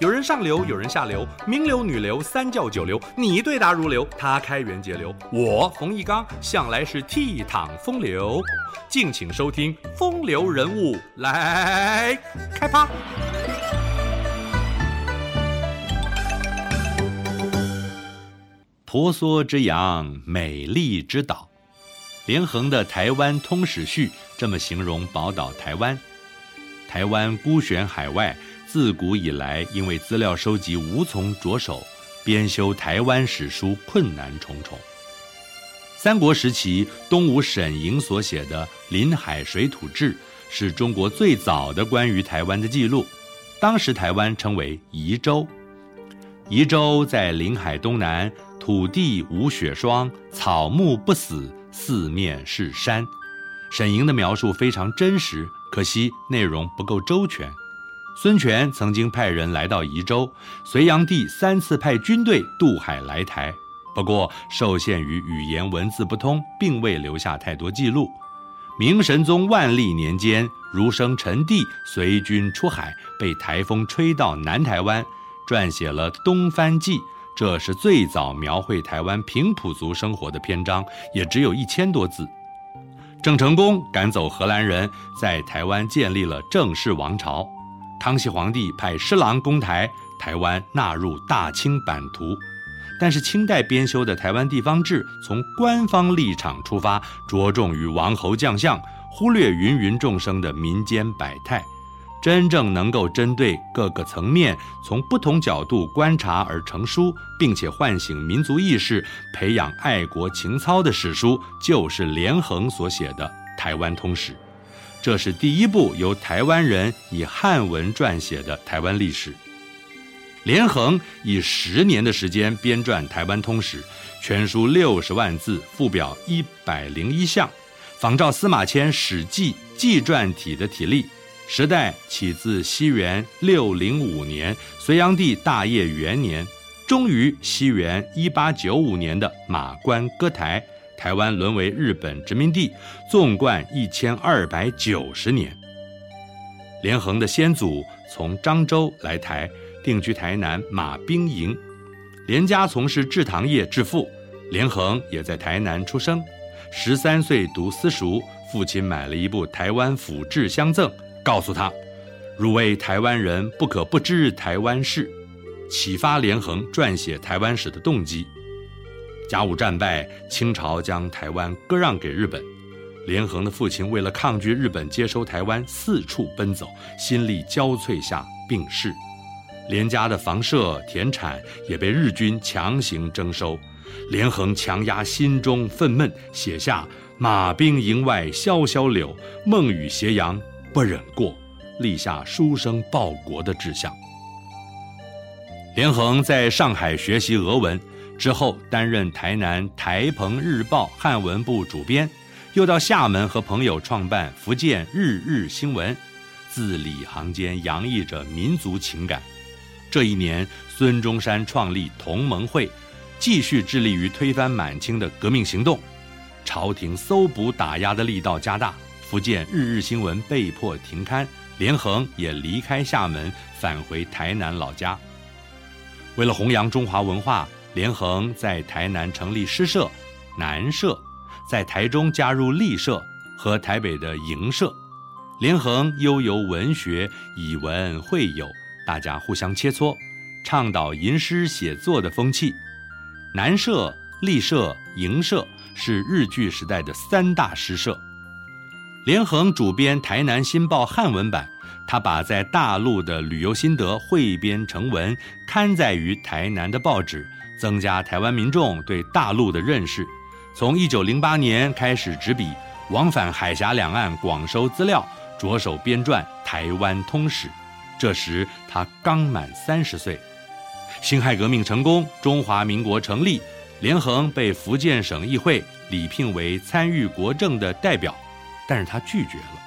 有人上流，有人下流，名流、女流、三教九流，你对答如流，他开源节流，我冯一刚向来是倜傥风流。敬请收听《风流人物》来开趴。婆娑之洋，美丽之岛。连横的《台湾通史序》这么形容宝岛台湾：台湾孤悬海外。自古以来，因为资料收集无从着手，编修台湾史书困难重重。三国时期，东吴沈莹所写的《临海水土志》是中国最早的关于台湾的记录。当时台湾称为宜州，宜州在临海东南，土地无雪霜，草木不死，四面是山。沈莹的描述非常真实，可惜内容不够周全。孙权曾经派人来到宜州，隋炀帝三次派军队渡海来台，不过受限于语言文字不通，并未留下太多记录。明神宗万历年间，儒生陈第随军出海，被台风吹到南台湾，撰写了《东番记》，这是最早描绘台湾平埔族生活的篇章，也只有一千多字。郑成功赶走荷兰人，在台湾建立了郑氏王朝。康熙皇帝派施琅攻台，台湾纳入大清版图。但是清代编修的《台湾地方志》从官方立场出发，着重于王侯将相，忽略芸芸众生的民间百态。真正能够针对各个层面，从不同角度观察而成书，并且唤醒民族意识、培养爱国情操的史书，就是连横所写的《台湾通史》。这是第一部由台湾人以汉文撰写的台湾历史。连横以十年的时间编撰《台湾通史》，全书六十万字，附表一百零一项，仿照司马迁《史记》纪传体的体例。时代起自西元六零五年，隋炀帝大业元年，终于西元一八九五年的马关割台。台湾沦为日本殖民地，纵贯一千二百九十年。连横的先祖从漳州来台，定居台南马兵营，连家从事制糖业致富。连横也在台南出生，十三岁读私塾，父亲买了一部台湾府志相赠，告诉他：“汝为台湾人，不可不知台湾事。”启发连横撰写台湾史的动机。甲午战败，清朝将台湾割让给日本。连横的父亲为了抗拒日本接收台湾，四处奔走，心力交瘁下病逝。连家的房舍、田产也被日军强行征收。连横强压心中愤懑，写下“马兵营外萧萧柳，梦雨斜阳不忍过”，立下书生报国的志向。连横在上海学习俄文。之后担任台南《台澎日报》汉文部主编，又到厦门和朋友创办福建《日日新闻》，字里行间洋溢着民族情感。这一年，孙中山创立同盟会，继续致力于推翻满清的革命行动，朝廷搜捕打压的力道加大，福建《日日新闻》被迫停刊，连横也离开厦门，返回台南老家。为了弘扬中华文化。连横在台南成立诗社南社，在台中加入立社和台北的营社。连横悠游文学，以文会友，大家互相切磋，倡导吟诗写作的风气。南社、立社、营社是日据时代的三大诗社。连横主编《台南新报》汉文版，他把在大陆的旅游心得汇编成文，刊载于台南的报纸。增加台湾民众对大陆的认识。从一九零八年开始执笔，往返海峡两岸，广收资料，着手编撰《台湾通史》。这时他刚满三十岁。辛亥革命成功，中华民国成立，连横被福建省议会礼聘为参与国政的代表，但是他拒绝了。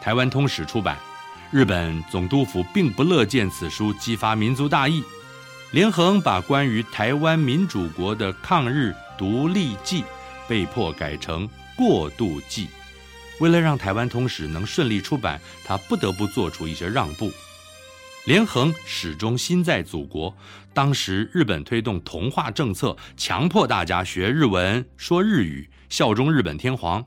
《台湾通史》出版，日本总督府并不乐见此书激发民族大义。连横把关于台湾民主国的抗日独立记被迫改成过渡记，为了让台湾通史能顺利出版，他不得不做出一些让步。连横始终心在祖国。当时日本推动同化政策，强迫大家学日文、说日语、效忠日本天皇。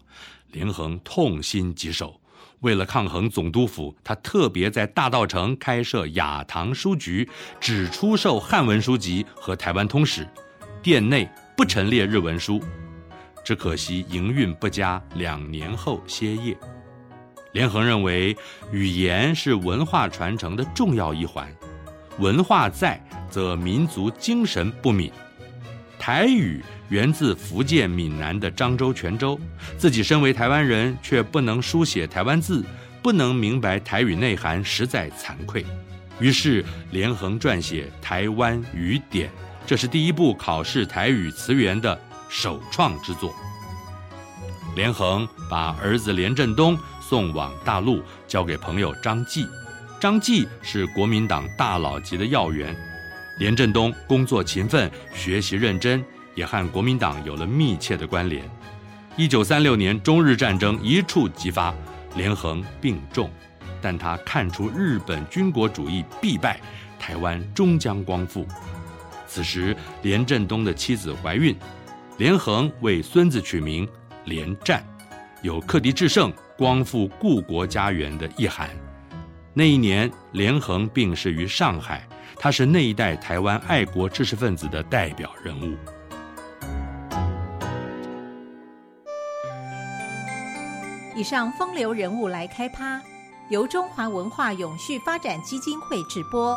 连横痛心疾首，为了抗衡总督府，他特别在大道城开设雅堂书局，只出售汉文书籍和台湾通史，店内不陈列日文书。只可惜营运不佳，两年后歇业。连横认为，语言是文化传承的重要一环，文化在，则民族精神不泯。台语源自福建闽南的漳州、泉州，自己身为台湾人，却不能书写台湾字，不能明白台语内涵，实在惭愧。于是连横撰写《台湾语典》，这是第一部考试台语词源的首创之作。连横把儿子连震东。送往大陆，交给朋友张继。张继是国民党大佬级的要员。连震东工作勤奋，学习认真，也和国民党有了密切的关联。一九三六年中日战争一触即发，连横病重，但他看出日本军国主义必败，台湾终将光复。此时，连震东的妻子怀孕，连横为孙子取名连战，有克敌制胜。光复故国家园的意涵。那一年，连横病逝于上海，他是那一代台湾爱国知识分子的代表人物。以上风流人物来开趴，由中华文化永续发展基金会直播。